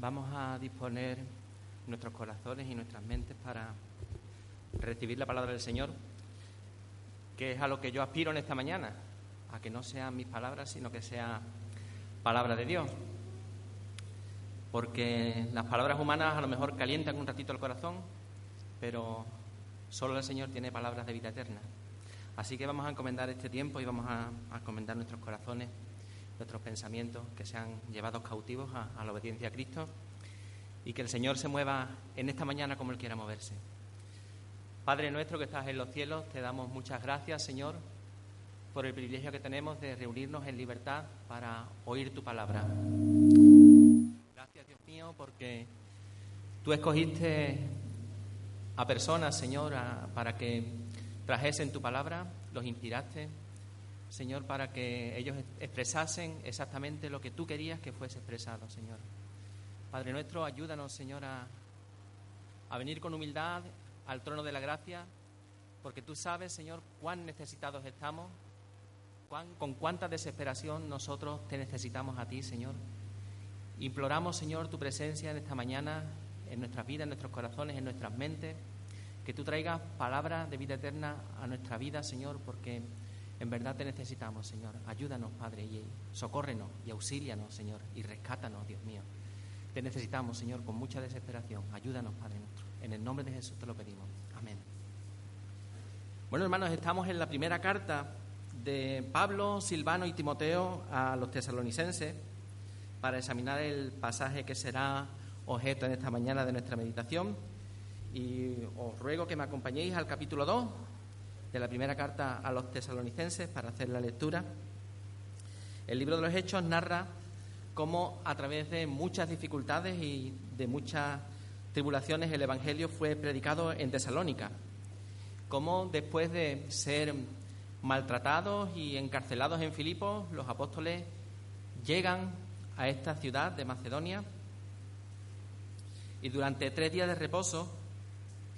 Vamos a disponer nuestros corazones y nuestras mentes para recibir la palabra del Señor, que es a lo que yo aspiro en esta mañana, a que no sean mis palabras, sino que sea palabra de Dios. Porque las palabras humanas a lo mejor calientan un ratito el corazón, pero solo el Señor tiene palabras de vida eterna. Así que vamos a encomendar este tiempo y vamos a, encomendar nuestros corazones, nuestros pensamientos que sean llevados cautivos a, la obediencia a Cristo y que el Señor se mueva en esta mañana como Él quiera moverse. Padre nuestro que estás en los cielos, te damos muchas gracias, Señor, por el privilegio que tenemos de reunirnos en libertad para oír tu palabra. Gracias, Dios mío, porque tú escogiste a personas, Señor, para que trajesen tu palabra, los inspiraste, Señor, para que ellos expresasen exactamente lo que tú querías que fuese expresado, Señor. Padre nuestro, ayúdanos, Señor, a, venir con humildad al trono de la gracia, porque tú sabes, Señor, cuán necesitados estamos, cuán, con cuánta desesperación nosotros te necesitamos a ti, Señor. Imploramos, Señor, tu presencia en esta mañana, en nuestras vidas, en nuestros corazones, en nuestras mentes que tú traigas palabras de vida eterna a nuestra vida, Señor, porque en verdad te necesitamos, Señor. Ayúdanos, Padre, y socórrenos y auxílianos, Señor, y rescátanos, Dios mío. Te necesitamos, Señor, con mucha desesperación. Ayúdanos, Padre nuestro. En el nombre de Jesús te lo pedimos. Amén. Bueno, hermanos, estamos en la primera carta de Pablo, Silvano y Timoteo a los tesalonicenses para examinar el pasaje que será objeto en esta mañana de nuestra meditación y os ruego que me acompañéis al capítulo 2 de la primera carta a los tesalonicenses para hacer la lectura. El libro de los Hechos narra cómo a través de muchas dificultades y de muchas tribulaciones el Evangelio fue predicado en Tesalónica. Cómo después de ser maltratados y encarcelados en Filipos, los apóstoles llegan a esta ciudad de Macedonia y durante tres días de reposo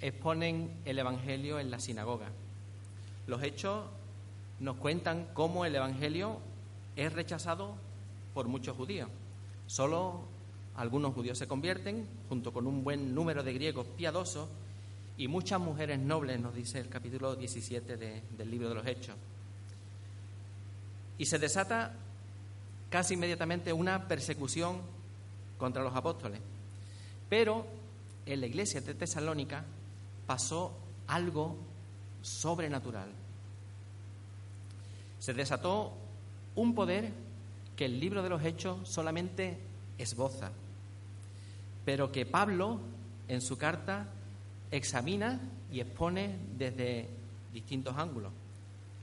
exponen el Evangelio en la sinagoga. Los hechos nos cuentan cómo el Evangelio es rechazado por muchos judíos. Solo algunos judíos se convierten, junto con un buen número de griegos piadosos y muchas mujeres nobles, nos dice el capítulo 17 del libro de los Hechos. Y se desata casi inmediatamente una persecución contra los apóstoles. Pero en la iglesia de Tesalónica pasó algo sobrenatural. Se desató un poder que el libro de los Hechos solamente esboza, pero que Pablo en su carta examina y expone desde distintos ángulos.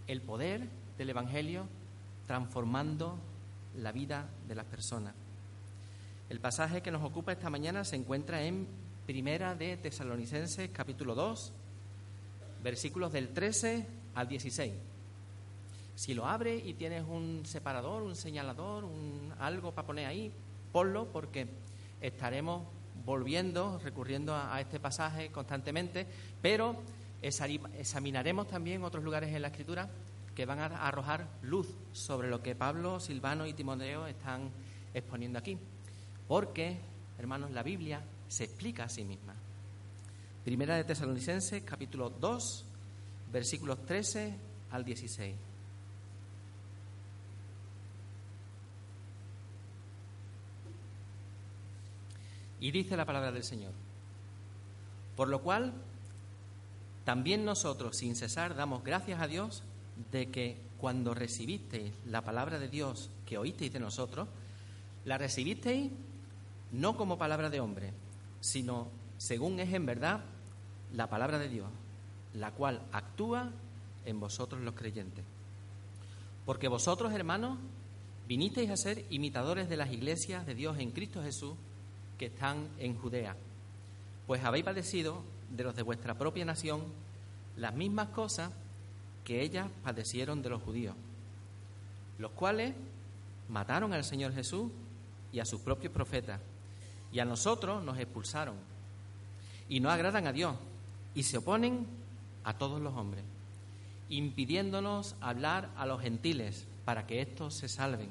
El poder del Evangelio transformando la vida de las personas. El pasaje que nos ocupa esta mañana se encuentra en Primera de Tesalonicenses, capítulo 2, versículos del 13 al 16. Si lo abre y tienes un separador, un señalador, un, algo para poner ahí, ponlo porque estaremos volviendo, recurriendo a, este pasaje constantemente, pero examinaremos también otros lugares en la Escritura que van a arrojar luz sobre lo que Pablo, Silvano y Timoteo están exponiendo aquí. Porque, hermanos, la Biblia se explica a sí misma. Primera de Tesalonicenses, capítulo 2, versículos 13 al 16. Y dice la palabra del Señor. Por lo cual, también nosotros, sin cesar, damos gracias a Dios de que cuando recibisteis la palabra de Dios que oísteis de nosotros, la recibisteis no como palabra de hombre, sino según es en verdad la palabra de Dios, la cual actúa en vosotros los creyentes. Porque vosotros, hermanos, vinisteis a ser imitadores de las iglesias de Dios en Cristo Jesús que están en Judea, pues habéis padecido de los de vuestra propia nación las mismas cosas que ellas padecieron de los judíos, los cuales mataron al Señor Jesús y a sus propios profetas y a nosotros nos expulsaron y no agradan a Dios y se oponen a todos los hombres, impidiéndonos hablar a los gentiles para que éstos se salven.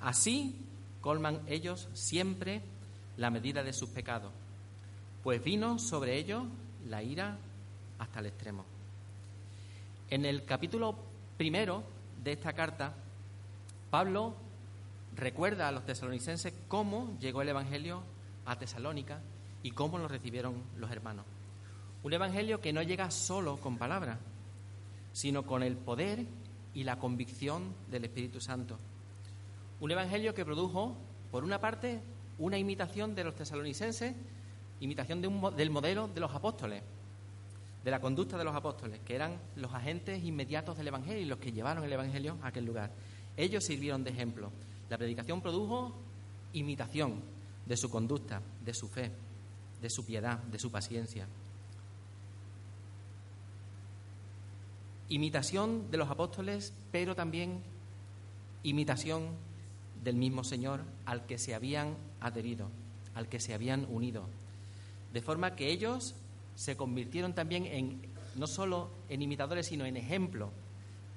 Así colman ellos siempre la medida de sus pecados, pues vino sobre ellos la ira hasta el extremo. En el capítulo primero de esta carta, Pablo recuerda a los tesalonicenses cómo llegó el Evangelio a Tesalónica y cómo lo recibieron los hermanos. Un Evangelio que no llega solo con palabras, sino con el poder y la convicción del Espíritu Santo. Un Evangelio que produjo, por una parte, una imitación de los tesalonicenses, imitación del modelo de los apóstoles, de la conducta de los apóstoles, que eran los agentes inmediatos del Evangelio y los que llevaron el Evangelio a aquel lugar. Ellos sirvieron de ejemplo. La predicación produjo imitación de su conducta, de su fe, de su piedad, de su paciencia. Imitación de los apóstoles, pero también imitación del mismo Señor al que se habían adherido, al que se habían unido. De forma que ellos se convirtieron también en no solo en imitadores, sino en ejemplo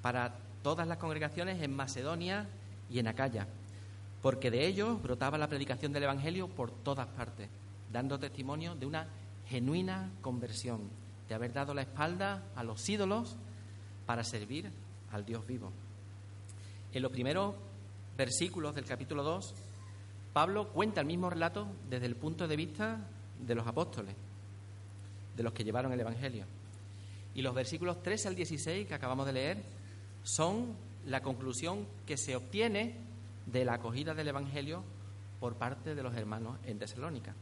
para todas las congregaciones en Macedonia y en Acaya, porque de ellos brotaba la predicación del Evangelio por todas partes, dando testimonio de una genuina conversión, de haber dado la espalda a los ídolos para servir al Dios vivo. En los primeros versículos del capítulo 2, Pablo cuenta el mismo relato desde el punto de vista de los apóstoles, de los que llevaron el Evangelio. Y los versículos 3 al 16 que acabamos de leer son la conclusión que se obtiene de la acogida del Evangelio por parte de los hermanos en Tesalónica.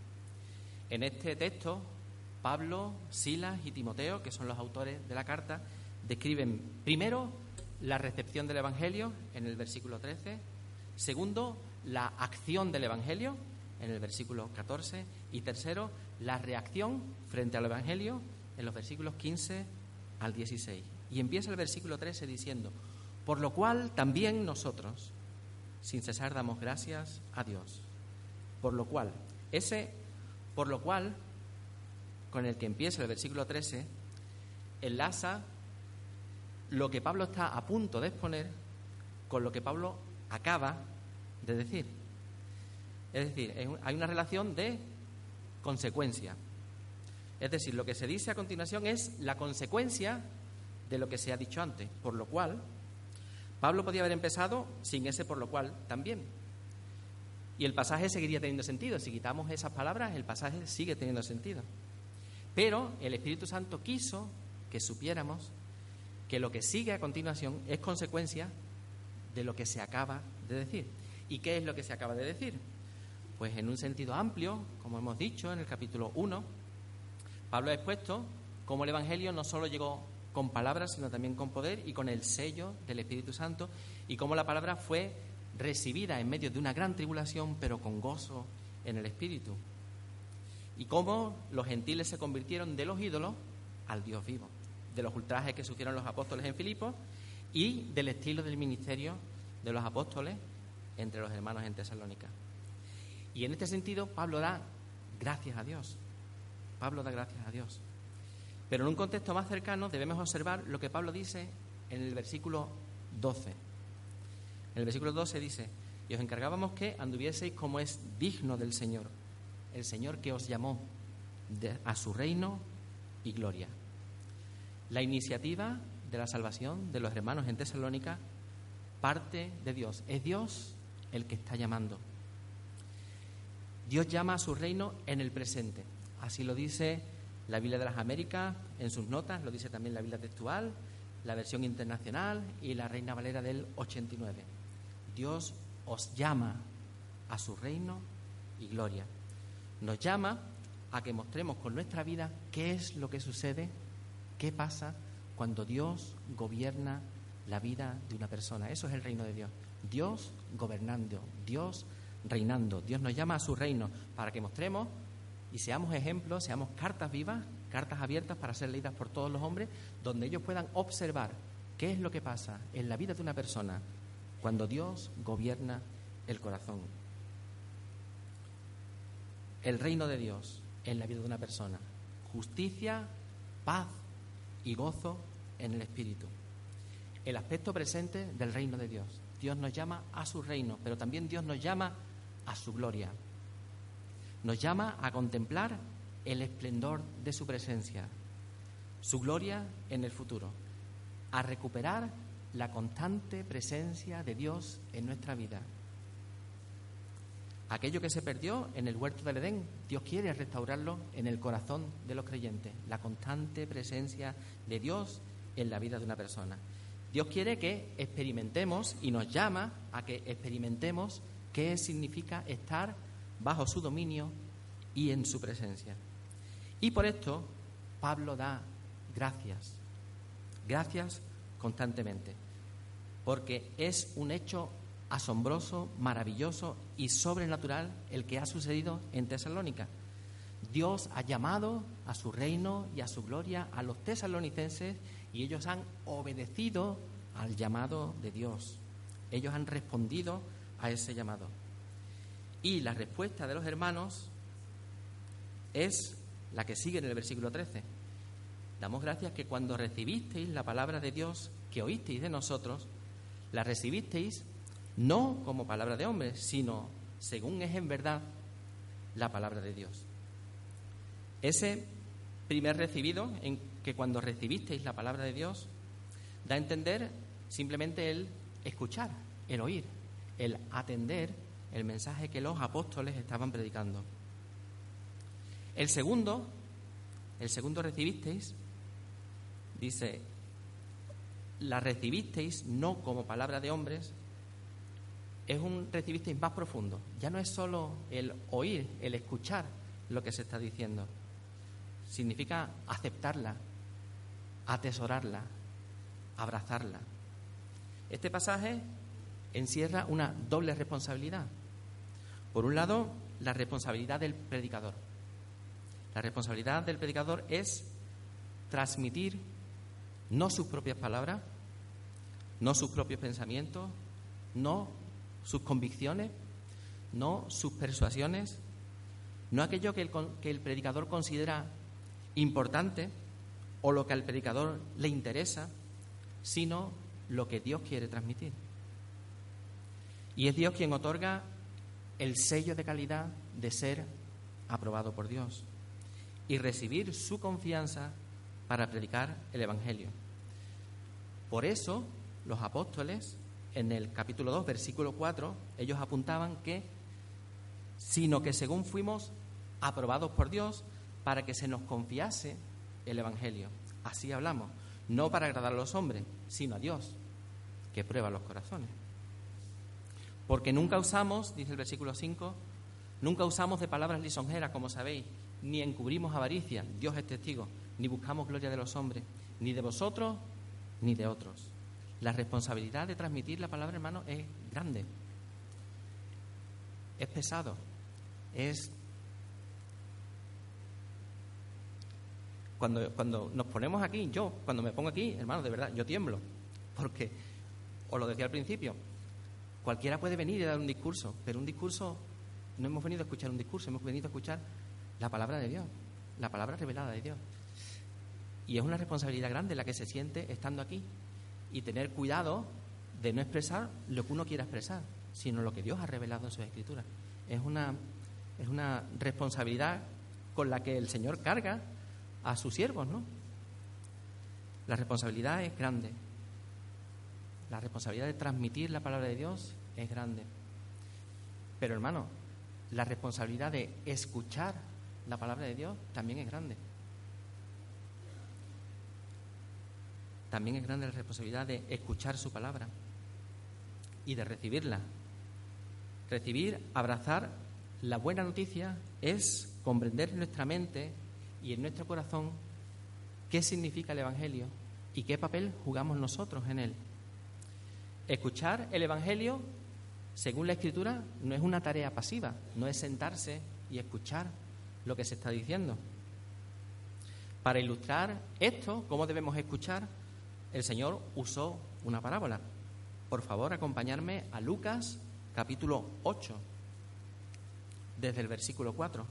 En este texto, Pablo, Silas y Timoteo, que son los autores de la carta, describen primero la recepción del Evangelio en el versículo 13, segundo la acción del Evangelio en el versículo 14 y tercero la reacción frente al Evangelio en los versículos 15 al 16. Y empieza el versículo 13 diciendo, por lo cual también nosotros, sin cesar, damos gracias a Dios. Por lo cual, ese por lo cual, con el que empieza el versículo 13, enlaza lo que Pablo está a punto de exponer con lo que Pablo acaba de decir. Es decir, hay una relación de consecuencia. Es decir, lo que se dice a continuación es la consecuencia de lo que se ha dicho antes, por lo cual Pablo podía haber empezado sin ese por lo cual también. Y el pasaje seguiría teniendo sentido. Si quitamos esas palabras, el pasaje sigue teniendo sentido. Pero el Espíritu Santo quiso que supiéramos que lo que sigue a continuación es consecuencia de lo que se acaba de decir. ¿Y qué es lo que se acaba de decir? Pues en un sentido amplio, como hemos dicho en el capítulo 1, Pablo ha expuesto cómo el Evangelio no solo llegó con palabras, sino también con poder y con el sello del Espíritu Santo, y cómo la palabra fue recibida en medio de una gran tribulación, pero con gozo en el Espíritu. Y cómo los gentiles se convirtieron de los ídolos al Dios vivo de los ultrajes que sufrieron los apóstoles en Filipos y del estilo del ministerio de los apóstoles entre los hermanos en Tesalónica. Y en este sentido, Pablo da gracias a Dios. Pablo da gracias a Dios. Pero en un contexto más cercano debemos observar lo que Pablo dice en el versículo 12. En el versículo 12 dice, y os encargábamos que anduvieseis como es digno del Señor, el Señor que os llamó a su reino y gloria. La iniciativa de la salvación de los hermanos en Tesalónica parte de Dios. Es Dios el que está llamando. Dios llama a su reino en el presente. Así lo dice la Biblia de las Américas en sus notas, lo dice también la Biblia textual, la versión internacional y la Reina Valera del 89. Dios os llama a su reino y gloria. Nos llama a que mostremos con nuestra vida qué es lo que sucede ¿Qué pasa cuando Dios gobierna la vida de una persona? Eso es el reino de Dios. Dios gobernando, Dios reinando. Dios nos llama a su reino para que mostremos y seamos ejemplos, seamos cartas vivas, cartas abiertas para ser leídas por todos los hombres, donde ellos puedan observar qué es lo que pasa en la vida de una persona cuando Dios gobierna el corazón. El reino de Dios en la vida de una persona. Justicia, paz, y gozo en el Espíritu. El aspecto presente del reino de Dios. Dios nos llama a su reino, pero también Dios nos llama a su gloria. Nos llama a contemplar el esplendor de su presencia, su gloria en el futuro, a recuperar la constante presencia de Dios en nuestra vida. Aquello que se perdió en el huerto del Edén, Dios quiere restaurarlo en el corazón de los creyentes, la constante presencia de Dios en la vida de una persona. Dios quiere que experimentemos y nos llama a que experimentemos qué significa estar bajo su dominio y en su presencia. Y por esto Pablo da gracias, gracias constantemente, porque es un hecho asombroso, maravilloso y sobrenatural el que ha sucedido en Tesalónica. Dios ha llamado a su reino y a su gloria a los tesalonicenses y ellos han obedecido al llamado de Dios. Ellos han respondido a ese llamado. Y la respuesta de los hermanos es la que sigue en el versículo 13. Damos gracias que cuando recibisteis la palabra de Dios que oísteis de nosotros, la recibisteis no como palabra de hombre, sino según es en verdad la palabra de Dios. Ese primer recibido, en que cuando recibisteis la palabra de Dios, da a entender simplemente el escuchar, el oír, el atender el mensaje que los apóstoles estaban predicando. El segundo, el segundo recibisteis, dice, la recibisteis no como palabra de hombres, es un recibisteis más profundo. Ya no es solo el oír, el escuchar lo que se está diciendo. Significa aceptarla, atesorarla, abrazarla. Este pasaje encierra una doble responsabilidad. Por un lado, la responsabilidad del predicador. La responsabilidad del predicador es transmitir no sus propias palabras, no sus propios pensamientos, no sus convicciones, no sus persuasiones, no aquello que el, predicador considera importante o lo que al predicador le interesa, sino lo que Dios quiere transmitir. Y es Dios quien otorga el sello de calidad de ser aprobado por Dios y recibir su confianza para predicar el Evangelio. Por eso los apóstoles en el capítulo 2, versículo 4, ellos apuntaban que, sino que según fuimos aprobados por Dios para que se nos confiase el Evangelio. Así hablamos, no para agradar a los hombres, sino a Dios, que prueba los corazones. Porque nunca usamos, dice el versículo 5, nunca usamos de palabras lisonjeras, como sabéis, ni encubrimos avaricia, Dios es testigo, ni buscamos gloria de los hombres, ni de vosotros, ni de otros la responsabilidad de transmitir la palabra, hermano, es grande. Es pesado. Es. Cuando, cuando nos ponemos aquí, yo, cuando me pongo aquí, hermano, de verdad, yo tiemblo. Porque, os lo decía al principio, cualquiera puede venir y dar un discurso, pero un discurso, no hemos venido a escuchar un discurso, hemos venido a escuchar la palabra de Dios, la palabra revelada de Dios. Y es una responsabilidad grande la que se siente estando aquí, y tener cuidado de no expresar lo que uno quiera expresar, sino lo que Dios ha revelado en sus escrituras. Es una, es una responsabilidad con la que el Señor carga a sus siervos, ¿no? La responsabilidad es grande. La responsabilidad de transmitir la palabra de Dios es grande. Pero hermano, la responsabilidad de escuchar la palabra de Dios también es grande. También es grande la responsabilidad de escuchar su palabra y de recibirla. Recibir, abrazar la buena noticia es comprender en nuestra mente y en nuestro corazón qué significa el Evangelio y qué papel jugamos nosotros en él. Escuchar el Evangelio, según la Escritura, no es una tarea pasiva, no es sentarse y escuchar lo que se está diciendo. Para ilustrar esto, cómo debemos escuchar, el Señor usó una parábola. Por favor, acompañarme a Lucas capítulo 8, desde el versículo 4.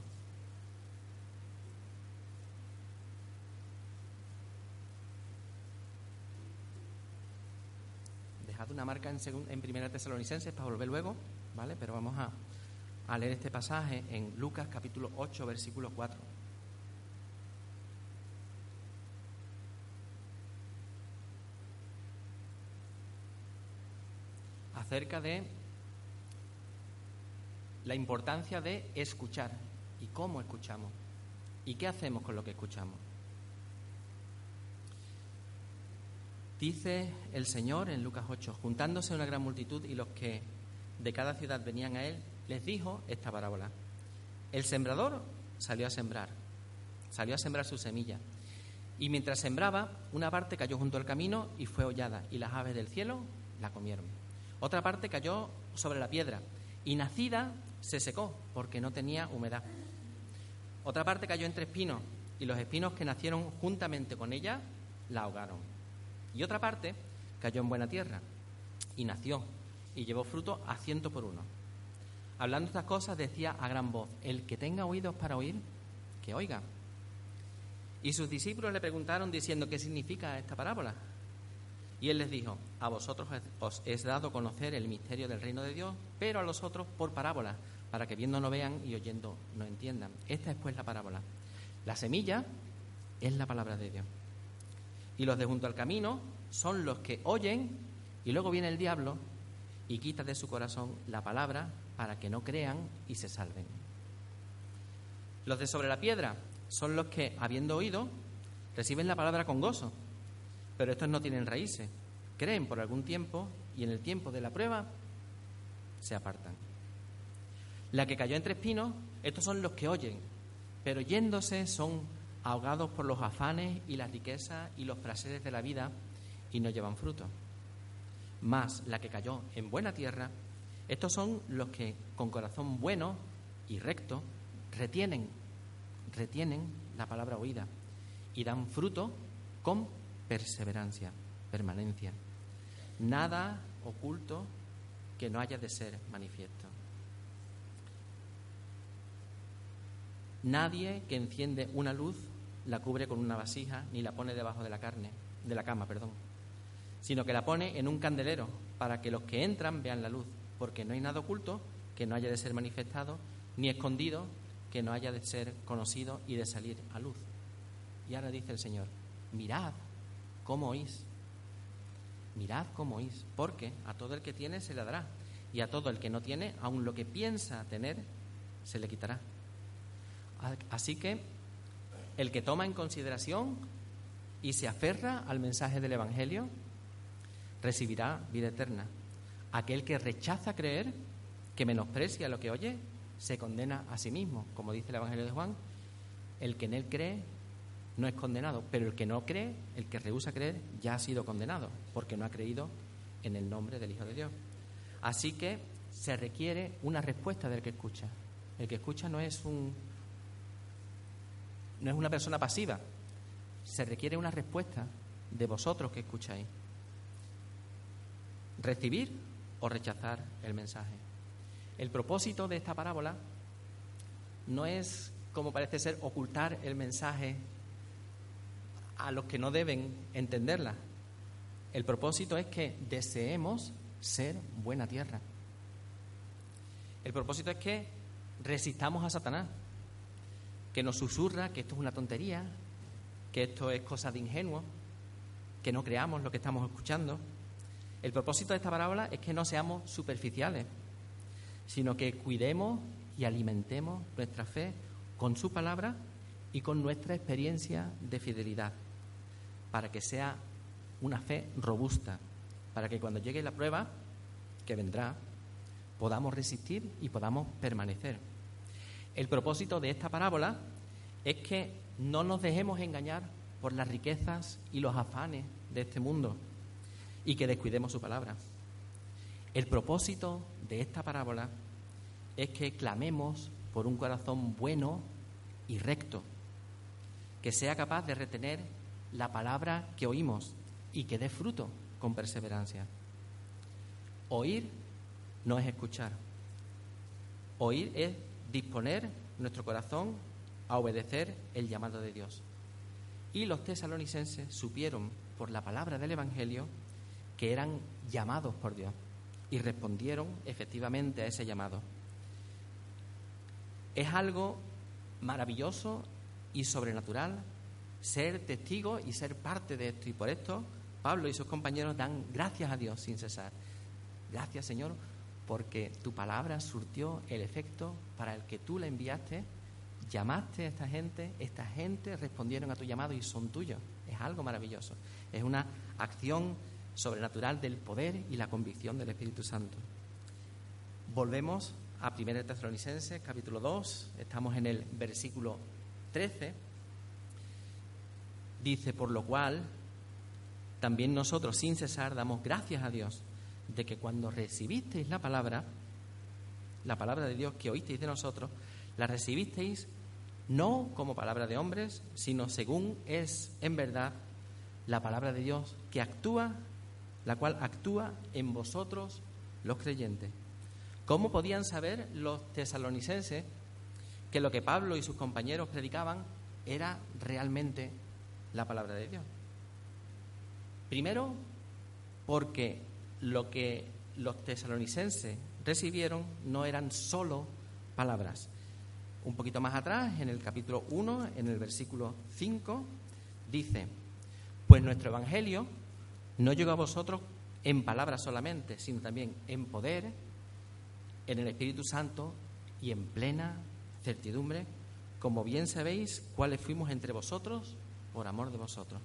Dejad una marca en, en Primera Tesalonicenses para volver luego, ¿vale? Pero vamos a, a leer este pasaje en Lucas capítulo 8, versículo 4. Acerca de la importancia de escuchar y cómo escuchamos y qué hacemos con lo que escuchamos. Dice el Señor en Lucas 8, juntándose una gran multitud y los que de cada ciudad venían a él, les dijo esta parábola. El sembrador salió a sembrar, salió a sembrar su semilla. Y mientras sembraba, una parte cayó junto al camino y fue hollada, y las aves del cielo la comieron. Otra parte cayó sobre la piedra, y nacida se secó, porque no tenía humedad. Otra parte cayó entre espinos, y los espinos que nacieron juntamente con ella la ahogaron. Y otra parte cayó en buena tierra, y nació, y llevó fruto a ciento por uno. Hablando estas cosas decía a gran voz, el que tenga oídos para oír, que oiga. Y sus discípulos le preguntaron diciendo, ¿qué significa esta parábola? Y él les dijo, a vosotros os es dado conocer el misterio del reino de Dios, pero a los otros por parábola, para que viendo no vean y oyendo no entiendan. Esta es pues la parábola. La semilla es la palabra de Dios. Y los de junto al camino son los que oyen y luego viene el diablo y quita de su corazón la palabra para que no crean y se salven. Los de sobre la piedra son los que, habiendo oído, reciben la palabra con gozo, pero estos no tienen raíces, creen por algún tiempo y en el tiempo de la prueba se apartan. La que cayó entre espinos, estos son los que oyen, pero yéndose son ahogados por los afanes y las riquezas y los placeres de la vida y no llevan fruto. Más la que cayó en buena tierra, estos son los que con corazón bueno y recto retienen, retienen la palabra oída y dan fruto con perseverancia, permanencia. Nada oculto que no haya de ser manifiesto. Nadie que enciende una luz la cubre con una vasija ni la pone debajo de la carne, de la cama, perdón, sino que la pone en un candelero para que los que entran vean la luz porque no hay nada oculto que no haya de ser manifestado, ni escondido que no haya de ser conocido y de salir a luz. Y ahora dice el Señor, mirad cómo oís, mirad cómo oís, porque a todo el que tiene se le dará, y a todo el que no tiene, aun lo que piensa tener, se le quitará. Así que el que toma en consideración y se aferra al mensaje del Evangelio, recibirá vida eterna Aquel que rechaza creer, que menosprecia lo que oye, se condena a sí mismo. Como dice el Evangelio de Juan, el que en él cree no es condenado, pero el que no cree, el que rehúsa creer, ya ha sido condenado, porque no ha creído en el nombre del Hijo de Dios. Así que se requiere una respuesta del que escucha. El que escucha no es un no es una persona pasiva. Se requiere una respuesta de vosotros que escucháis. Recibir o rechazar el mensaje. El propósito de esta parábola no es, como parece ser, ocultar el mensaje a los que no deben entenderla. El propósito es que deseemos ser buena tierra. El propósito es que resistamos a Satanás, que nos susurra que esto es una tontería, que esto es cosa de ingenuo, que no creamos lo que estamos escuchando, el propósito de esta parábola es que no seamos superficiales, sino que cuidemos y alimentemos nuestra fe con su palabra y con nuestra experiencia de fidelidad, para que sea una fe robusta, para que cuando llegue la prueba, que vendrá, podamos resistir y podamos permanecer. El propósito de esta parábola es que no nos dejemos engañar por las riquezas y los afanes de este mundo, y que descuidemos su palabra. El propósito de esta parábola es que clamemos por un corazón bueno y recto, que sea capaz de retener la palabra que oímos y que dé fruto con perseverancia. Oír no es escuchar. Oír es disponer nuestro corazón a obedecer el llamado de Dios. Y los tesalonicenses supieron por la palabra del Evangelio que eran llamados por Dios y respondieron efectivamente a ese llamado. Es algo maravilloso y sobrenatural ser testigo y ser parte de esto. Y por esto Pablo y sus compañeros dan gracias a Dios sin cesar. Gracias Señor porque tu palabra surtió el efecto para el que tú la enviaste, llamaste a esta gente, esta gente respondieron a tu llamado y son tuyos. Es algo maravilloso. Es una acción sobrenatural del poder y la convicción del Espíritu Santo. Volvemos a 1 Tesalonicenses, capítulo 2, estamos en el versículo 13. Dice, por lo cual, también nosotros sin cesar damos gracias a Dios de que cuando recibisteis la palabra, la palabra de Dios que oísteis de nosotros, la recibisteis no como palabra de hombres, sino según es en verdad la palabra de Dios que actúa, la cual actúa en vosotros los creyentes. ¿Cómo podían saber los tesalonicenses que lo que Pablo y sus compañeros predicaban era realmente la palabra de Dios? Primero, porque lo que los tesalonicenses recibieron no eran solo palabras. Un poquito más atrás, en el capítulo 1, en el versículo 5, dice, pues nuestro Evangelio no llegó a vosotros en palabras solamente, sino también en poder, en el Espíritu Santo y en plena certidumbre, como bien sabéis cuáles fuimos entre vosotros por amor de vosotros.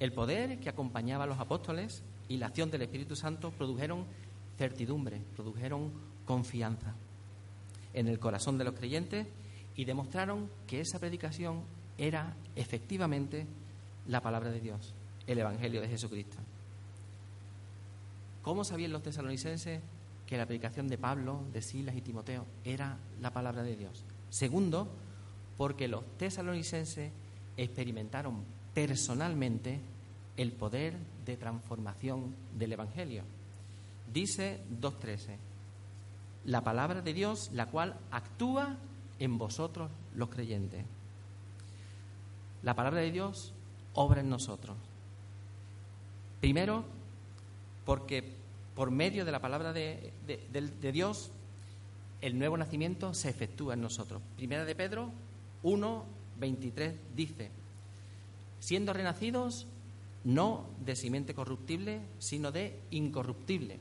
El poder que acompañaba a los apóstoles y la acción del Espíritu Santo produjeron certidumbre, produjeron confianza en el corazón de los creyentes y demostraron que esa predicación era efectivamente la palabra de Dios, el Evangelio de Jesucristo. ¿Cómo sabían los tesalonicenses que la predicación de Pablo, de Silas y Timoteo era la palabra de Dios? Segundo, porque los tesalonicenses experimentaron personalmente el poder de transformación del Evangelio. Dice 2.13, la palabra de Dios, la cual actúa en vosotros los creyentes. La palabra de Dios obra en nosotros. Primero, porque por medio de la palabra de, Dios, el nuevo nacimiento se efectúa en nosotros. Primera de Pedro 1, 23 dice, siendo renacidos no de simiente corruptible, sino de incorruptible,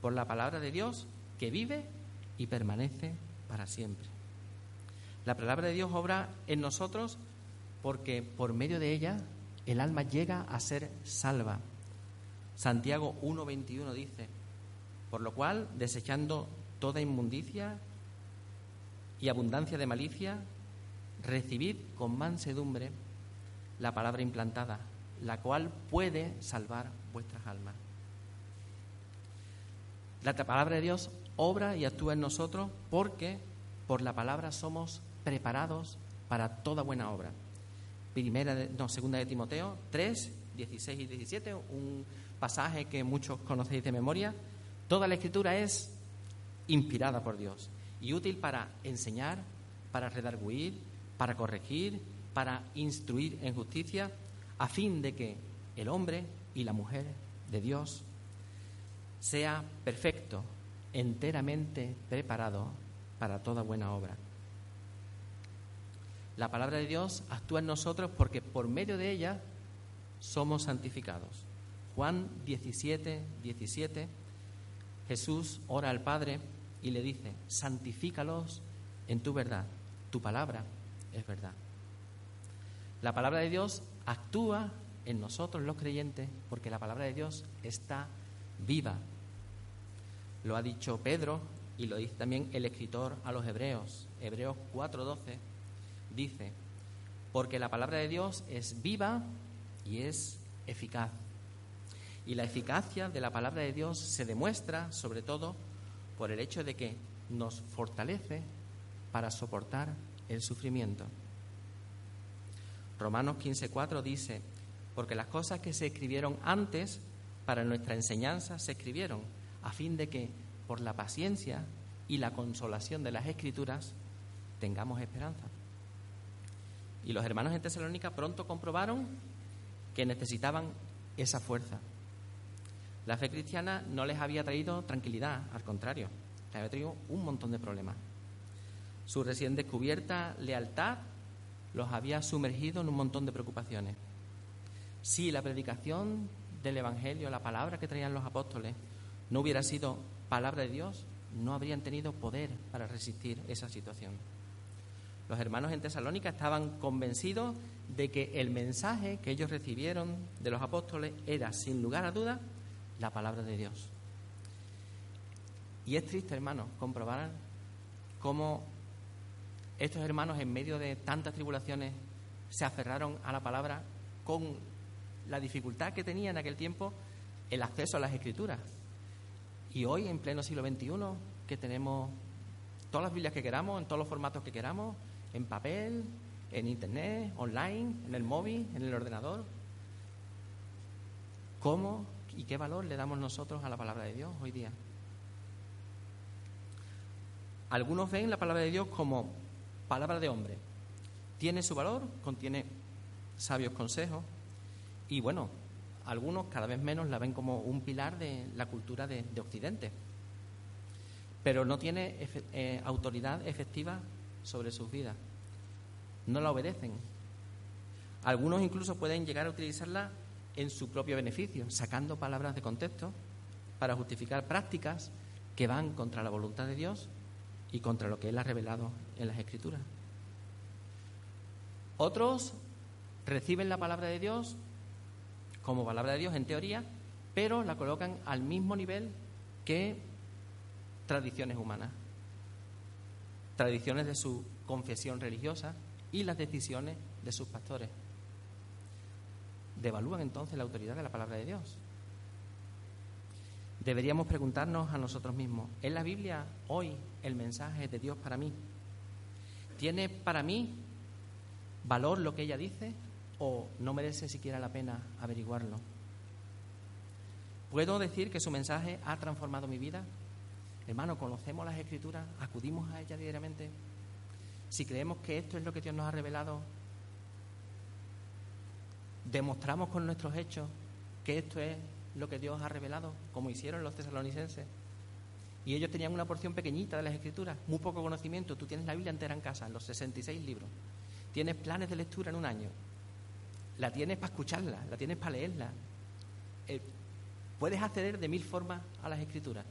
por la palabra de Dios que vive y permanece para siempre. La palabra de Dios obra en nosotros porque por medio de ella el alma llega a ser salva. Santiago 1.21 dice, por lo cual, desechando toda inmundicia y abundancia de malicia, recibid con mansedumbre la palabra implantada la cual puede salvar vuestras almas. La palabra de Dios obra y actúa en nosotros porque por la palabra somos preparados para toda buena obra. Primera no, segunda de Timoteo 3, 16 y 17, un pasaje que muchos conocéis de memoria. Toda la escritura es inspirada por Dios y útil para enseñar, para redarguir, para corregir, para instruir en justicia, a fin de que el hombre y la mujer de Dios sea perfecto, enteramente preparado para toda buena obra. La palabra de Dios actúa en nosotros porque por medio de ella somos santificados. Juan 17, 17, Jesús ora al Padre y le dice, santifícalos en tu verdad, tu palabra es verdad. La palabra de Dios actúa en nosotros los creyentes porque la palabra de Dios está viva. Lo ha dicho Pedro y lo dice también el escritor a los hebreos. Hebreos 4:12 dice, porque la palabra de Dios es viva y es eficaz. Y la eficacia de la palabra de Dios se demuestra sobre todo por el hecho de que nos fortalece para soportar el sufrimiento. Romanos 15:4 dice, porque las cosas que se escribieron antes para nuestra enseñanza se escribieron, a fin de que por la paciencia y la consolación de las escrituras tengamos esperanza. Y los hermanos en Tesalónica pronto comprobaron que necesitaban esa fuerza. La fe cristiana no les había traído tranquilidad, al contrario, les había traído un montón de problemas. Su recién descubierta lealtad los había sumergido en un montón de preocupaciones. Si la predicación del Evangelio, la palabra que traían los apóstoles, no hubiera sido palabra de Dios, no habrían tenido poder para resistir esa situación. Los hermanos en Tesalónica estaban convencidos de que el mensaje que ellos recibieron de los apóstoles era, sin lugar a dudas, la palabra de Dios. Y es triste, hermanos, comprobar cómo estos hermanos, en medio de tantas tribulaciones, se aferraron a la palabra con la dificultad que tenía en aquel tiempo el acceso a las escrituras. Y hoy, en pleno siglo XXI, que tenemos todas las Biblias que queramos, en todos los formatos que queramos, en papel, en internet, online, en el móvil, en el ordenador. ¿Cómo y qué valor le damos nosotros a la palabra de Dios hoy día? Algunos ven la palabra de Dios como palabra de hombre. Tiene su valor, contiene sabios consejos y bueno, algunos cada vez menos la ven como un pilar de la cultura de, Occidente, pero no tiene eh, autoridad efectiva sobre sus vidas. No la obedecen. Algunos incluso pueden llegar a utilizarla en su propio beneficio, sacando palabras de contexto para justificar prácticas que van contra la voluntad de Dios y contra lo que Él ha revelado en las Escrituras. Otros reciben la palabra de Dios como palabra de Dios en teoría, pero la colocan al mismo nivel que tradiciones humanas, tradiciones de su confesión religiosa y las decisiones de sus pastores. Devalúan entonces la autoridad de la palabra de Dios. Deberíamos preguntarnos a nosotros mismos, ¿es la Biblia hoy el mensaje de Dios para mí? ¿Tiene para mí valor lo que ella dice o no merece siquiera la pena averiguarlo? ¿Puedo decir que su mensaje ha transformado mi vida? Hermano, conocemos las escrituras, acudimos a ellas diariamente. Si creemos que esto es lo que Dios nos ha revelado, demostramos con nuestros hechos que esto es lo que Dios ha revelado, como hicieron los tesalonicenses. Y ellos tenían una porción pequeñita de las escrituras, muy poco conocimiento. Tú tienes la Biblia entera en casa, los 66 libros. Tienes planes de lectura en un año. La tienes para escucharla, la tienes para leerla. Eh, puedes acceder de mil formas a las escrituras.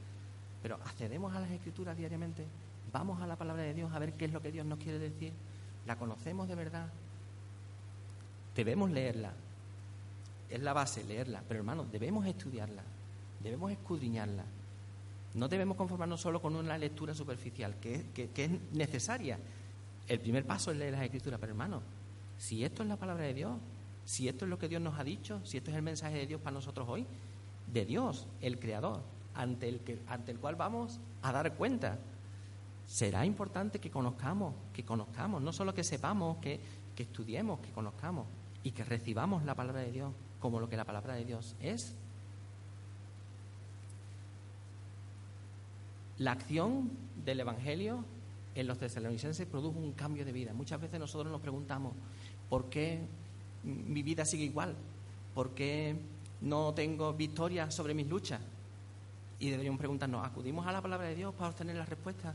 Pero accedemos a las escrituras diariamente, vamos a la palabra de Dios a ver qué es lo que Dios nos quiere decir, la conocemos de verdad, debemos leerla, es la base, leerla, pero hermanos, debemos estudiarla, debemos escudriñarla. No debemos conformarnos solo con una lectura superficial, que, es necesaria. El primer paso es leer las escrituras, pero hermanos, si esto es la palabra de Dios, si esto es lo que Dios nos ha dicho, si esto es el mensaje de Dios para nosotros hoy, de Dios, el Creador, ante el, que, ante el cual vamos a dar cuenta. Será importante que conozcamos, que conozcamos, no solo que sepamos, que, que estudiemos, que conozcamos y que recibamos la palabra de Dios como lo que la palabra de Dios es. La acción del Evangelio en los tesalonicenses produjo un cambio de vida. Muchas veces nosotros nos preguntamos, ¿por qué mi vida sigue igual? ¿Por qué no tengo victoria sobre mis luchas? Y deberíamos preguntarnos, ¿acudimos a la palabra de Dios para obtener la respuesta?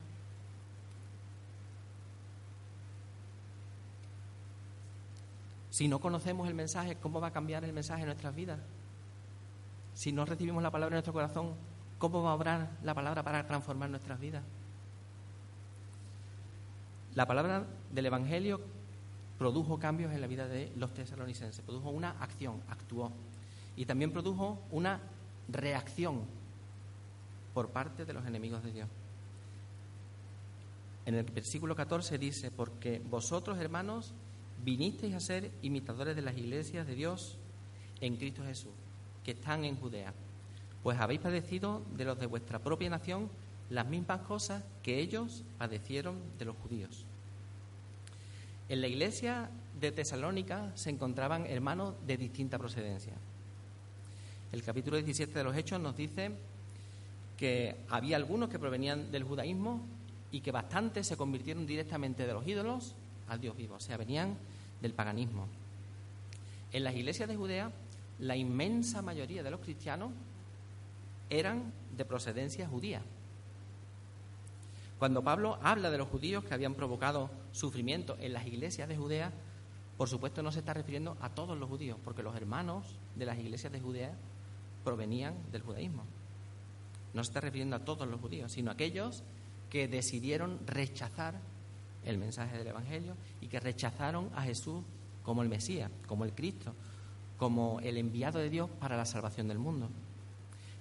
Si no conocemos el mensaje, ¿cómo va a cambiar el mensaje en nuestras vidas? Si no recibimos la palabra en nuestro corazón, ¿cómo va a obrar la palabra para transformar nuestras vidas? La palabra del Evangelio produjo cambios en la vida de los tesalonicenses, produjo una acción, actuó. Y también produjo una reacción por parte de los enemigos de Dios. En el versículo 14 dice, porque vosotros, hermanos, vinisteis a ser imitadores de las iglesias de Dios en Cristo Jesús, que están en Judea, pues habéis padecido de los de vuestra propia nación las mismas cosas que ellos padecieron de los judíos. En la iglesia de Tesalónica se encontraban hermanos de distinta procedencia. El capítulo 17 de los Hechos nos dice que había algunos que provenían del judaísmo y que bastantes se convirtieron directamente de los ídolos al Dios vivo, o sea, venían del paganismo. En las iglesias de Judea, la inmensa mayoría de los cristianos eran de procedencia judía. Cuando Pablo habla de los judíos que habían provocado sufrimiento en las iglesias de Judea, por supuesto no se está refiriendo a todos los judíos, porque los hermanos de las iglesias de Judea provenían del judaísmo. No se está refiriendo a todos los judíos, sino a aquellos que decidieron rechazar el mensaje del Evangelio y que rechazaron a Jesús como el Mesías, como el Cristo, como el enviado de Dios para la salvación del mundo.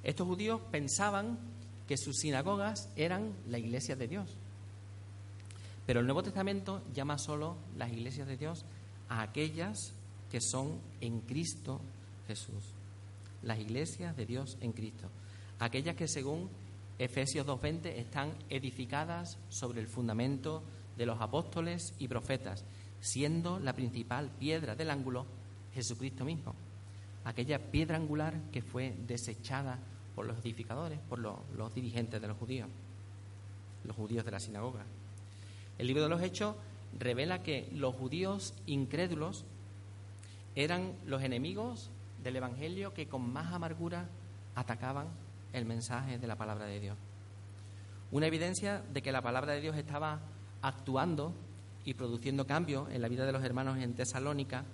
Estos judíos pensaban que sus sinagogas eran la iglesia de Dios. Pero el Nuevo Testamento llama solo las iglesias de Dios a aquellas que son en Cristo Jesús. Las iglesias de Dios en Cristo. Aquellas que según Efesios 2.20 están edificadas sobre el fundamento de los apóstoles y profetas, siendo la principal piedra del ángulo Jesucristo mismo. Aquella piedra angular que fue desechada por los edificadores, por los, los dirigentes de los judíos, los judíos de la sinagoga. El libro de los Hechos revela que los judíos incrédulos eran los enemigos del Evangelio que con más amargura atacaban el mensaje de la palabra de Dios. Una evidencia de que la palabra de Dios estaba actuando y produciendo cambios en la vida de los hermanos en Tesalónica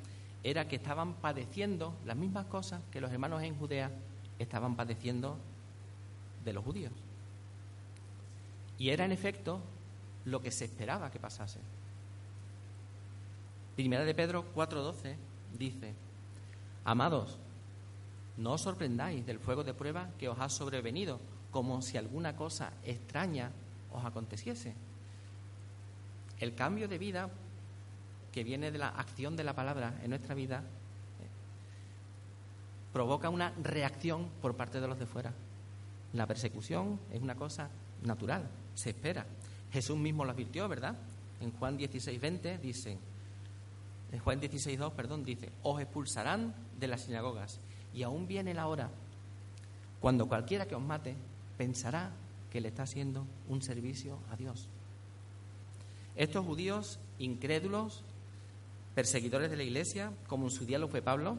era que estaban padeciendo las mismas cosas que los hermanos en Judea estaban padeciendo de los judíos. Y era en efecto lo que se esperaba que pasase. Primera de Pedro 4:12 dice, Amados, no os sorprendáis del fuego de prueba que os ha sobrevenido, como si alguna cosa extraña os aconteciese. El cambio de vida que viene de la acción de la palabra en nuestra vida provoca una reacción por parte de los de fuera. La persecución es una cosa natural, se espera. Jesús mismo lo advirtió, ¿verdad? En Juan 16, 20 dice, en Juan 16, 2, perdón, dice, os expulsarán de las sinagogas y aún viene la hora cuando cualquiera que os mate pensará que le está haciendo un servicio a Dios. Estos judíos incrédulos, perseguidores de la iglesia, como en su día lo fue Pablo,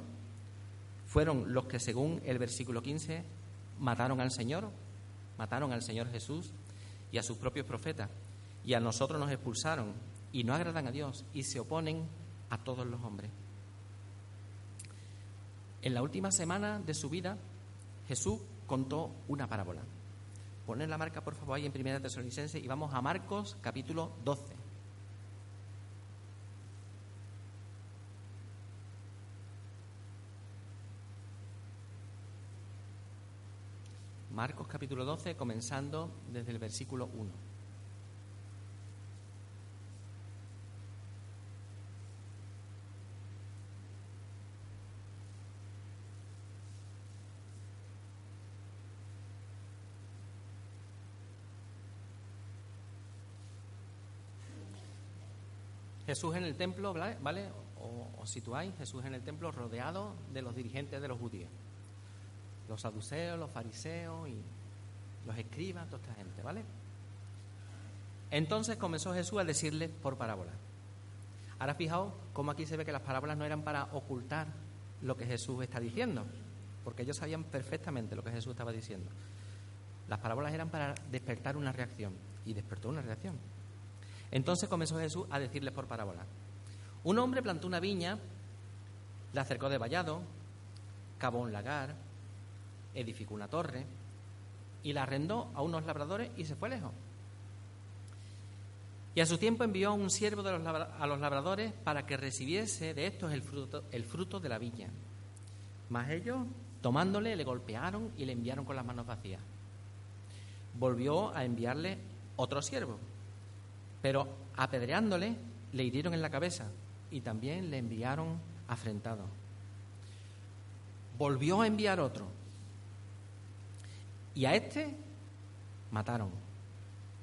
fueron los que, según el versículo 15, mataron al Señor, mataron al Señor Jesús y a sus propios profetas, y a nosotros nos expulsaron, y no agradan a Dios, y se oponen a todos los hombres. En la última semana de su vida, Jesús contó una parábola. Poned la marca, por favor, ahí en Primera Tesalonicense y vamos a Marcos capítulo 12. Marcos capítulo 12, comenzando desde el versículo 1. Jesús en el templo, ¿vale? O, os situáis, Jesús en el templo rodeado de los dirigentes de los judíos los saduceos, los fariseos y los escribas, toda esta gente, ¿vale? Entonces comenzó Jesús a decirles por parábola. Ahora fijaos cómo aquí se ve que las parábolas no eran para ocultar lo que Jesús está diciendo, porque ellos sabían perfectamente lo que Jesús estaba diciendo. Las parábolas eran para despertar una reacción, y despertó una reacción. Entonces comenzó Jesús a decirles por parábola. Un hombre plantó una viña, la acercó de vallado, cavó un lagar, edificó una torre y la arrendó a unos labradores y se fue lejos. Y a su tiempo envió a un siervo de los a los labradores para que recibiese de estos el fruto, el fruto de la viña. Mas ellos, tomándole, le golpearon y le enviaron con las manos vacías. Volvió a enviarle otro siervo, pero apedreándole, le hirieron en la cabeza y también le enviaron afrentado. Volvió a enviar otro, y a este mataron.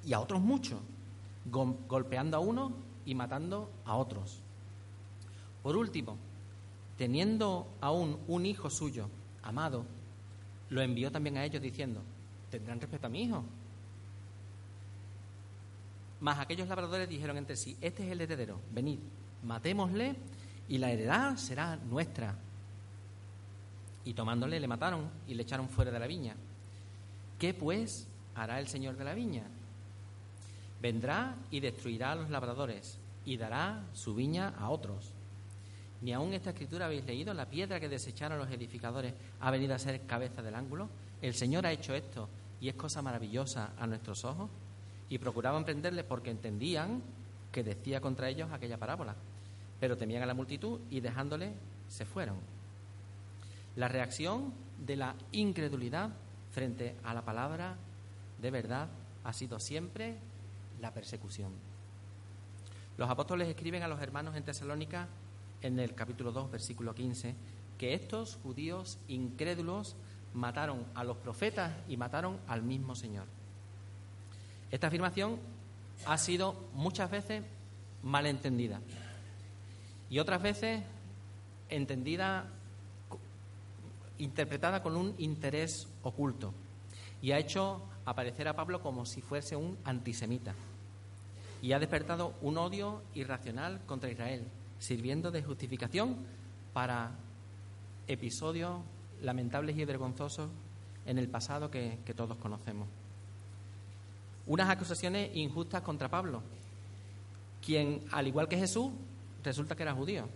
Y a otros muchos, golpeando a uno y matando a otros. Por último, teniendo aún un hijo suyo, amado, lo envió también a ellos diciendo, tendrán respeto a mi hijo. Mas aquellos labradores dijeron entre sí, este es el heredero, venid, matémosle y la heredad será nuestra. Y tomándole le mataron y le echaron fuera de la viña. ¿Qué pues hará el Señor de la viña? Vendrá y destruirá a los labradores y dará su viña a otros. Ni aun esta escritura habéis leído, la piedra que desecharon los edificadores ha venido a ser cabeza del ángulo. El Señor ha hecho esto y es cosa maravillosa a nuestros ojos. Y procuraban prenderle porque entendían que decía contra ellos aquella parábola. Pero temían a la multitud y dejándole se fueron. La reacción de la incredulidad frente a la palabra de verdad ha sido siempre la persecución. Los apóstoles escriben a los hermanos en Tesalónica en el capítulo 2, versículo 15, que estos judíos incrédulos mataron a los profetas y mataron al mismo Señor. Esta afirmación ha sido muchas veces malentendida y otras veces entendida, interpretada con un interés oculto y ha hecho aparecer a Pablo como si fuese un antisemita y ha despertado un odio irracional contra Israel, sirviendo de justificación para episodios lamentables y vergonzosos en el pasado que, que todos conocemos. Unas acusaciones injustas contra Pablo, quien, al igual que Jesús, resulta que era judío.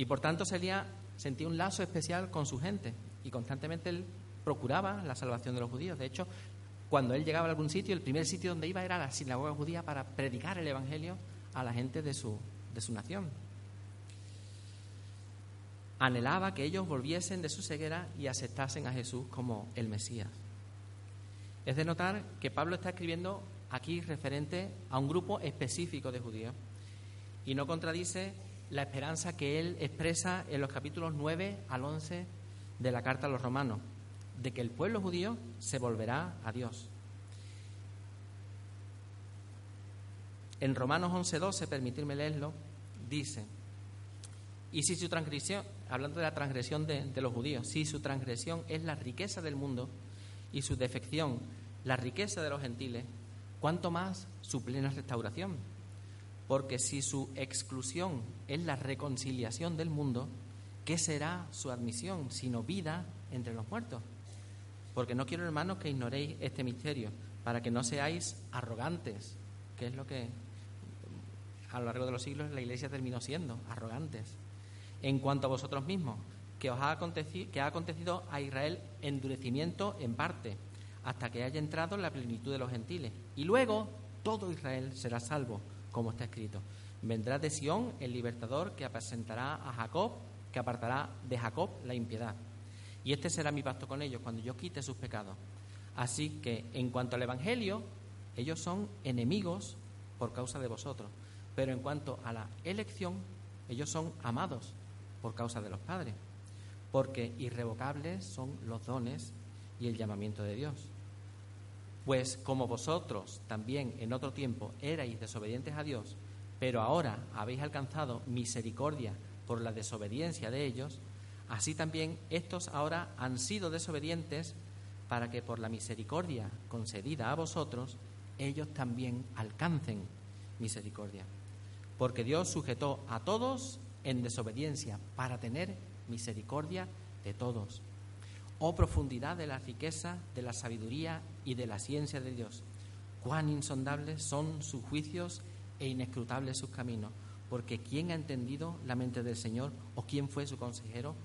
Y por tanto sentía un lazo especial con su gente y constantemente él procuraba la salvación de los judíos. De hecho, cuando él llegaba a algún sitio, el primer sitio donde iba era la sinagoga judía para predicar el Evangelio a la gente de su, de su nación. Anhelaba que ellos volviesen de su ceguera y aceptasen a Jesús como el Mesías. Es de notar que Pablo está escribiendo aquí referente a un grupo específico de judíos y no contradice la esperanza que él expresa en los capítulos 9 al 11 de la carta a los romanos, de que el pueblo judío se volverá a Dios. En Romanos 11:12, permitirme leerlo, dice, y si su transgresión, hablando de la transgresión de, de los judíos, si su transgresión es la riqueza del mundo y su defección la riqueza de los gentiles, cuanto más su plena restauración porque si su exclusión es la reconciliación del mundo, ¿qué será su admisión sino vida entre los muertos? Porque no quiero, hermanos, que ignoréis este misterio, para que no seáis arrogantes, que es lo que a lo largo de los siglos la Iglesia terminó siendo, arrogantes. En cuanto a vosotros mismos, que os ha acontecido, que ha acontecido a Israel endurecimiento en parte, hasta que haya entrado en la plenitud de los gentiles. Y luego todo Israel será salvo como está escrito. Vendrá de Sión el libertador que apacentará a Jacob, que apartará de Jacob la impiedad. Y este será mi pacto con ellos cuando yo quite sus pecados. Así que en cuanto al Evangelio, ellos son enemigos por causa de vosotros. Pero en cuanto a la elección, ellos son amados por causa de los padres. Porque irrevocables son los dones y el llamamiento de Dios. Pues como vosotros también en otro tiempo erais desobedientes a Dios, pero ahora habéis alcanzado misericordia por la desobediencia de ellos, así también estos ahora han sido desobedientes para que por la misericordia concedida a vosotros, ellos también alcancen misericordia. Porque Dios sujetó a todos en desobediencia para tener misericordia de todos oh profundidad de la riqueza, de la sabiduría y de la ciencia de Dios. Cuán insondables son sus juicios e inescrutables sus caminos. Porque ¿quién ha entendido la mente del Señor? ¿O quién fue su consejero?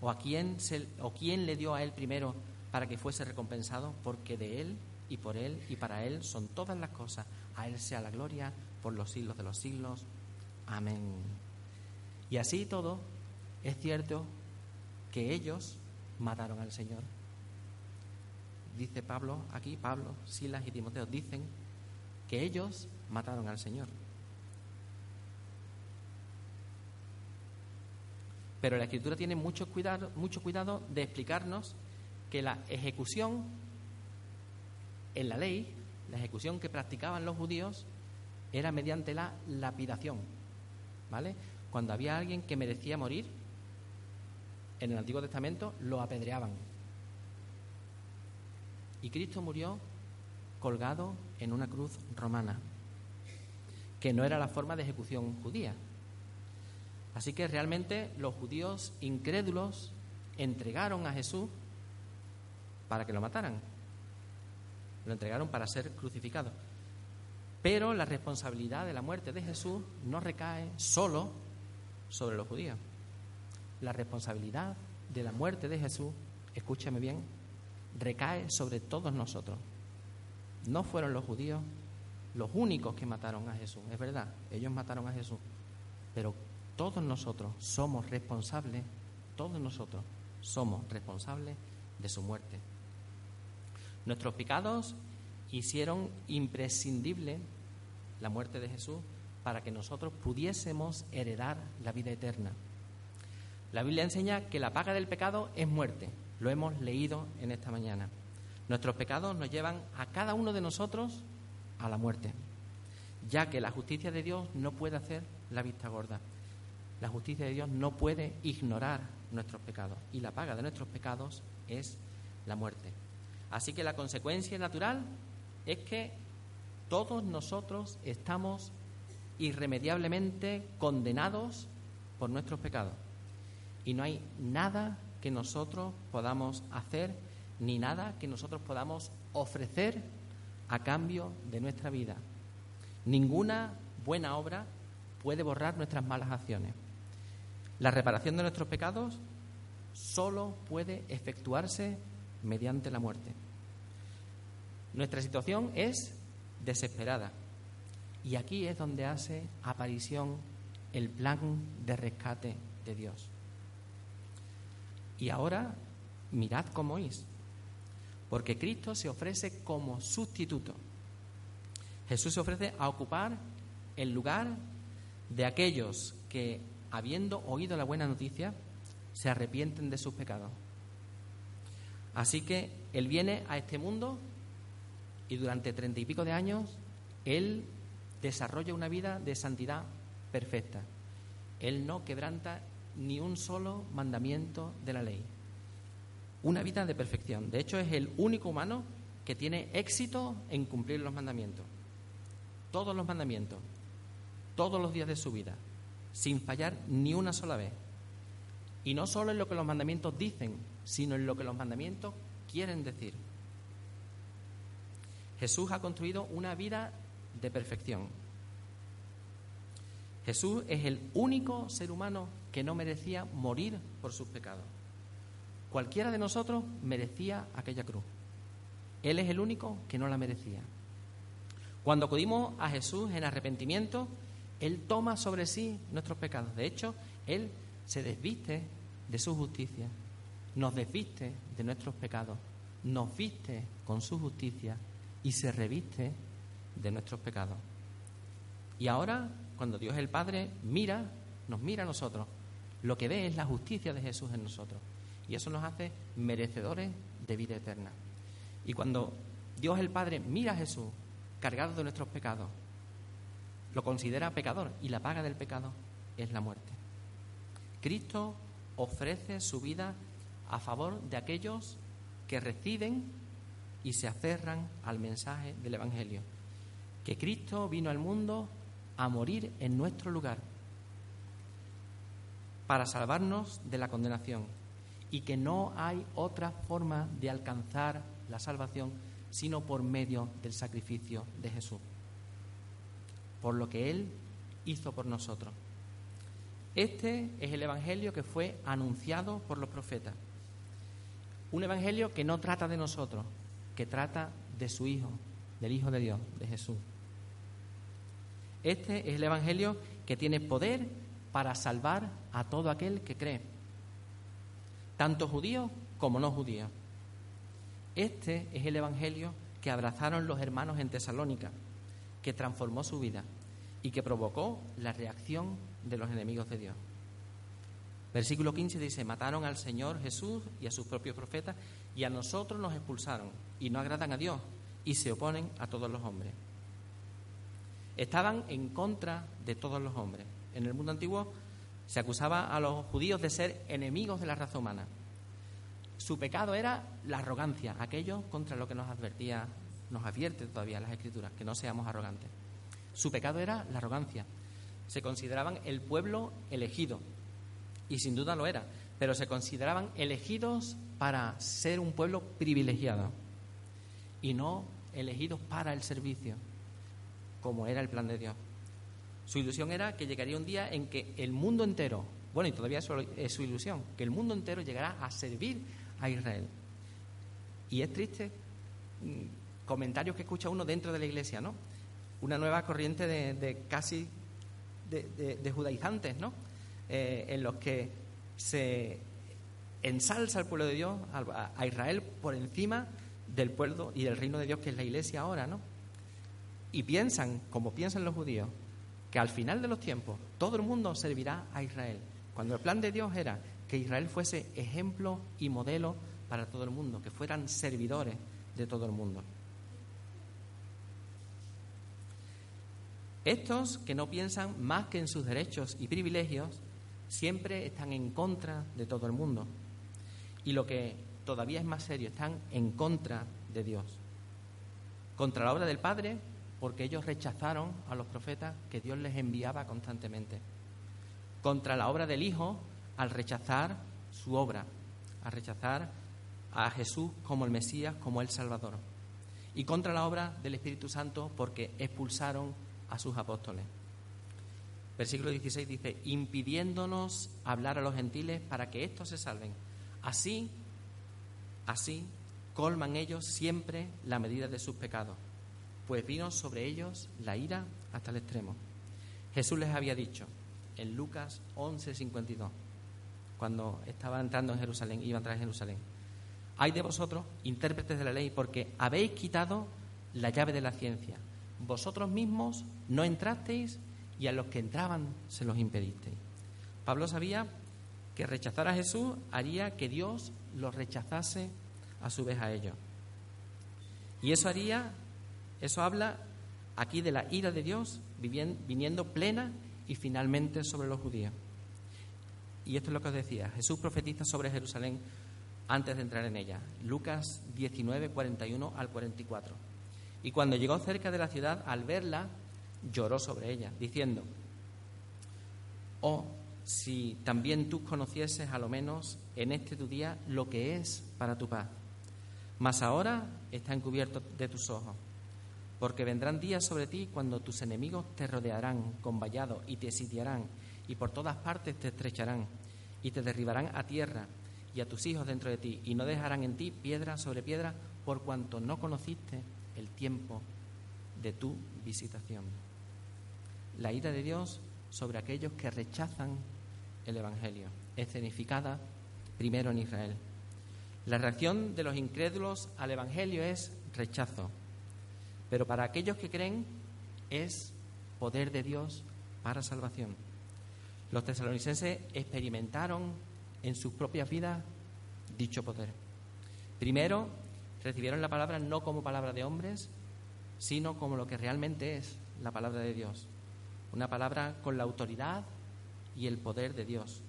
¿O, a quién, ¿O quién le dio a él primero para que fuese recompensado? Porque de él y por él y para él son todas las cosas. A él sea la gloria por los siglos de los siglos. Amén. Y así todo, es cierto que ellos mataron al Señor. Dice Pablo aquí, Pablo, Silas y Timoteo dicen que ellos mataron al Señor. Pero la Escritura tiene mucho cuidado, mucho cuidado de explicarnos que la ejecución en la ley, la ejecución que practicaban los judíos, era mediante la lapidación. ¿Vale? Cuando había alguien que merecía morir, en el Antiguo Testamento lo apedreaban. Y Cristo murió colgado en una cruz romana, que no era la forma de ejecución judía. Así que realmente los judíos incrédulos entregaron a Jesús para que lo mataran. lo entregaron para ser crucificado. Pero la responsabilidad de la muerte de Jesús no recae solo sobre los judíos. La responsabilidad de la muerte de Jesús, escúchame bien, recae sobre todos nosotros. No fueron los judíos los únicos que mataron a Jesús, es verdad, ellos mataron a Jesús, pero todos nosotros somos responsables, todos nosotros somos responsables de su muerte. Nuestros pecados hicieron imprescindible la muerte de Jesús para que nosotros pudiésemos heredar la vida eterna. La Biblia enseña que la paga del pecado es muerte. Lo hemos leído en esta mañana. Nuestros pecados nos llevan a cada uno de nosotros a la muerte, ya que la justicia de Dios no puede hacer la vista gorda. La justicia de Dios no puede ignorar nuestros pecados y la paga de nuestros pecados es la muerte. Así que la consecuencia natural es que todos nosotros estamos irremediablemente condenados por nuestros pecados. Y no hay nada que nosotros podamos hacer, ni nada que nosotros podamos ofrecer a cambio de nuestra vida. Ninguna buena obra puede borrar nuestras malas acciones. La reparación de nuestros pecados solo puede efectuarse mediante la muerte. Nuestra situación es desesperada y aquí es donde hace aparición el plan de rescate de Dios. Y ahora mirad cómo es, porque Cristo se ofrece como sustituto. Jesús se ofrece a ocupar el lugar de aquellos que, habiendo oído la buena noticia, se arrepienten de sus pecados. Así que Él viene a este mundo y durante treinta y pico de años Él desarrolla una vida de santidad perfecta. Él no quebranta ni un solo mandamiento de la ley. Una vida de perfección. De hecho, es el único humano que tiene éxito en cumplir los mandamientos. Todos los mandamientos, todos los días de su vida, sin fallar ni una sola vez. Y no solo en lo que los mandamientos dicen, sino en lo que los mandamientos quieren decir. Jesús ha construido una vida de perfección. Jesús es el único ser humano que no merecía morir por sus pecados. Cualquiera de nosotros merecía aquella cruz. Él es el único que no la merecía. Cuando acudimos a Jesús en arrepentimiento, Él toma sobre sí nuestros pecados. De hecho, Él se desviste de su justicia, nos desviste de nuestros pecados, nos viste con su justicia y se reviste de nuestros pecados. Y ahora, cuando Dios el Padre mira, nos mira a nosotros, lo que ve es la justicia de Jesús en nosotros. Y eso nos hace merecedores de vida eterna. Y cuando Dios el Padre mira a Jesús cargado de nuestros pecados, lo considera pecador y la paga del pecado es la muerte. Cristo ofrece su vida a favor de aquellos que reciben y se aferran al mensaje del Evangelio, que Cristo vino al mundo a morir en nuestro lugar para salvarnos de la condenación y que no hay otra forma de alcanzar la salvación sino por medio del sacrificio de Jesús, por lo que Él hizo por nosotros. Este es el Evangelio que fue anunciado por los profetas. Un Evangelio que no trata de nosotros, que trata de su Hijo, del Hijo de Dios, de Jesús. Este es el Evangelio que tiene poder para salvar a todo aquel que cree, tanto judío como no judío. Este es el Evangelio que abrazaron los hermanos en Tesalónica, que transformó su vida y que provocó la reacción de los enemigos de Dios. Versículo 15 dice, mataron al Señor Jesús y a sus propios profetas y a nosotros nos expulsaron y no agradan a Dios y se oponen a todos los hombres. Estaban en contra de todos los hombres. En el mundo antiguo se acusaba a los judíos de ser enemigos de la raza humana. Su pecado era la arrogancia, aquello contra lo que nos advertía, nos advierte todavía las escrituras, que no seamos arrogantes. Su pecado era la arrogancia. Se consideraban el pueblo elegido, y sin duda lo era, pero se consideraban elegidos para ser un pueblo privilegiado y no elegidos para el servicio, como era el plan de Dios. Su ilusión era que llegaría un día en que el mundo entero, bueno, y todavía es su ilusión, que el mundo entero llegará a servir a Israel. Y es triste mm, comentarios que escucha uno dentro de la iglesia, ¿no? Una nueva corriente de, casi de, judaizantes, ¿no? Eh, en los que se ensalza al pueblo de Dios, a, Israel, por encima del pueblo y del reino de Dios que es la iglesia ahora, ¿no? Y piensan, como piensan los judíos, que al final de los tiempos todo el mundo servirá a Israel. Cuando el plan de Dios era que Israel fuese ejemplo y modelo para todo el mundo, que fueran servidores de todo el mundo. Estos que no piensan más que en sus derechos y privilegios, siempre están en contra de todo el mundo. Y lo que todavía es más serio, están en contra de Dios. Contra la obra del Padre, porque ellos rechazaron a los profetas que Dios les enviaba constantemente. Contra la obra del Hijo, al rechazar su obra, a rechazar a Jesús como el Mesías, como el Salvador. Y contra la obra del Espíritu Santo, porque expulsaron a sus apóstoles. Versículo 16 dice, impidiéndonos hablar a los gentiles para que éstos se salven. Así, así, colman ellos siempre la medida de sus pecados, pues vino sobre ellos la ira hasta el extremo. Jesús les había dicho en Lucas 11:52, cuando estaban entrando en Jerusalén, iban a entrar en Jerusalén, hay de vosotros, intérpretes de la ley, porque habéis quitado la llave de la ciencia. Vosotros mismos no entrasteis y a los que entraban se los impedisteis. Pablo sabía que rechazar a Jesús haría que Dios los rechazase a su vez a ellos. Y eso haría, eso habla aquí de la ira de Dios viniendo plena y finalmente sobre los judíos. Y esto es lo que os decía, Jesús profetiza sobre Jerusalén antes de entrar en ella. Lucas 19, 41 al 44. Y cuando llegó cerca de la ciudad, al verla, lloró sobre ella, diciendo, oh, si también tú conocieses a lo menos en este tu día lo que es para tu paz. Mas ahora está encubierto de tus ojos, porque vendrán días sobre ti cuando tus enemigos te rodearán con vallado y te sitiarán y por todas partes te estrecharán y te derribarán a tierra y a tus hijos dentro de ti y no dejarán en ti piedra sobre piedra por cuanto no conociste el tiempo de tu visitación. La ira de Dios sobre aquellos que rechazan el Evangelio, escenificada primero en Israel. La reacción de los incrédulos al Evangelio es rechazo, pero para aquellos que creen es poder de Dios para salvación. Los tesalonicenses experimentaron en sus propias vidas dicho poder. Primero, recibieron la palabra no como palabra de hombres, sino como lo que realmente es la palabra de Dios. Una palabra con la autoridad y el poder de Dios.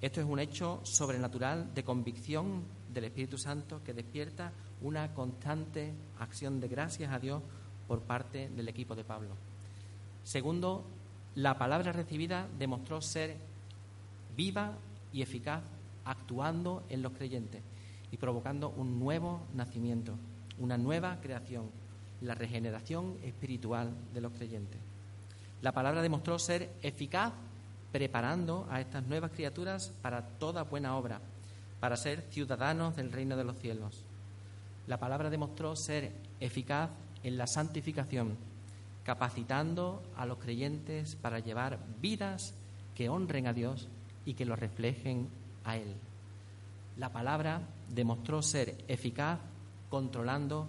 Esto es un hecho sobrenatural de convicción del Espíritu Santo que despierta una constante acción de gracias a Dios por parte del equipo de Pablo. Segundo, la palabra recibida demostró ser viva y eficaz actuando en los creyentes y provocando un nuevo nacimiento, una nueva creación, la regeneración espiritual de los creyentes. La palabra demostró ser eficaz preparando a estas nuevas criaturas para toda buena obra, para ser ciudadanos del reino de los cielos. La palabra demostró ser eficaz en la santificación, capacitando a los creyentes para llevar vidas que honren a Dios y que lo reflejen a Él. La palabra demostró ser eficaz controlando,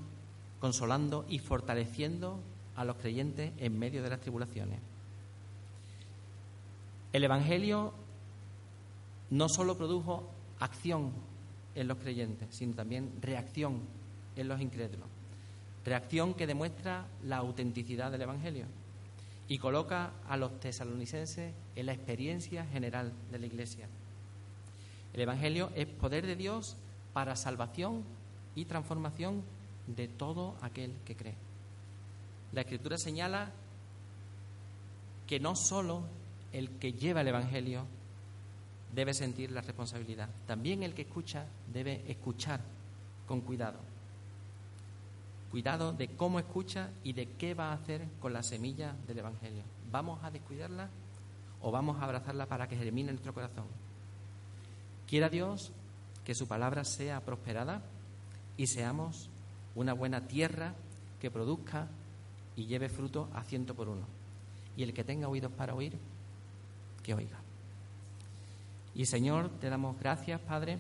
consolando y fortaleciendo a los creyentes en medio de las tribulaciones. El Evangelio no solo produjo acción en los creyentes, sino también reacción en los incrédulos. Reacción que demuestra la autenticidad del Evangelio y coloca a los tesalonicenses en la experiencia general de la Iglesia. El Evangelio es poder de Dios para salvación y transformación de todo aquel que cree. La Escritura señala que no solo el que lleva el Evangelio debe sentir la responsabilidad, también el que escucha debe escuchar con cuidado. Cuidado de cómo escucha y de qué va a hacer con la semilla del Evangelio. ¿Vamos a descuidarla o vamos a abrazarla para que germine en nuestro corazón? Quiera Dios que su palabra sea prosperada y seamos una buena tierra que produzca y lleve fruto a ciento por uno. Y el que tenga oídos para oír, que oiga. Y Señor, te damos gracias, Padre,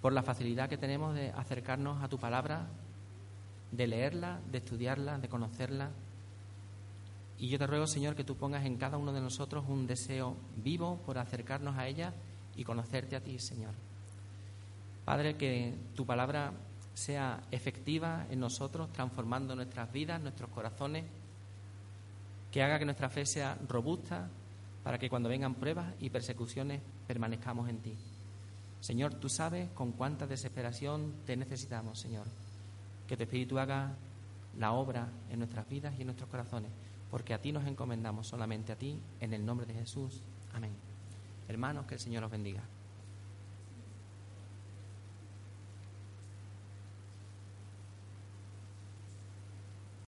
por la facilidad que tenemos de acercarnos a tu palabra, de leerla, de estudiarla, de conocerla. Y yo te ruego, Señor, que tú pongas en cada uno de nosotros un deseo vivo por acercarnos a ella y conocerte a ti, Señor. Padre, que tu palabra sea efectiva en nosotros, transformando nuestras vidas, nuestros corazones, que haga que nuestra fe sea robusta para que cuando vengan pruebas y persecuciones permanezcamos en ti. Señor, tú sabes con cuánta desesperación te necesitamos, Señor. Que tu Espíritu haga la obra en nuestras vidas y en nuestros corazones, porque a ti nos encomendamos, solamente a ti, en el nombre de Jesús. Amén. Hermanos, que el Señor los bendiga.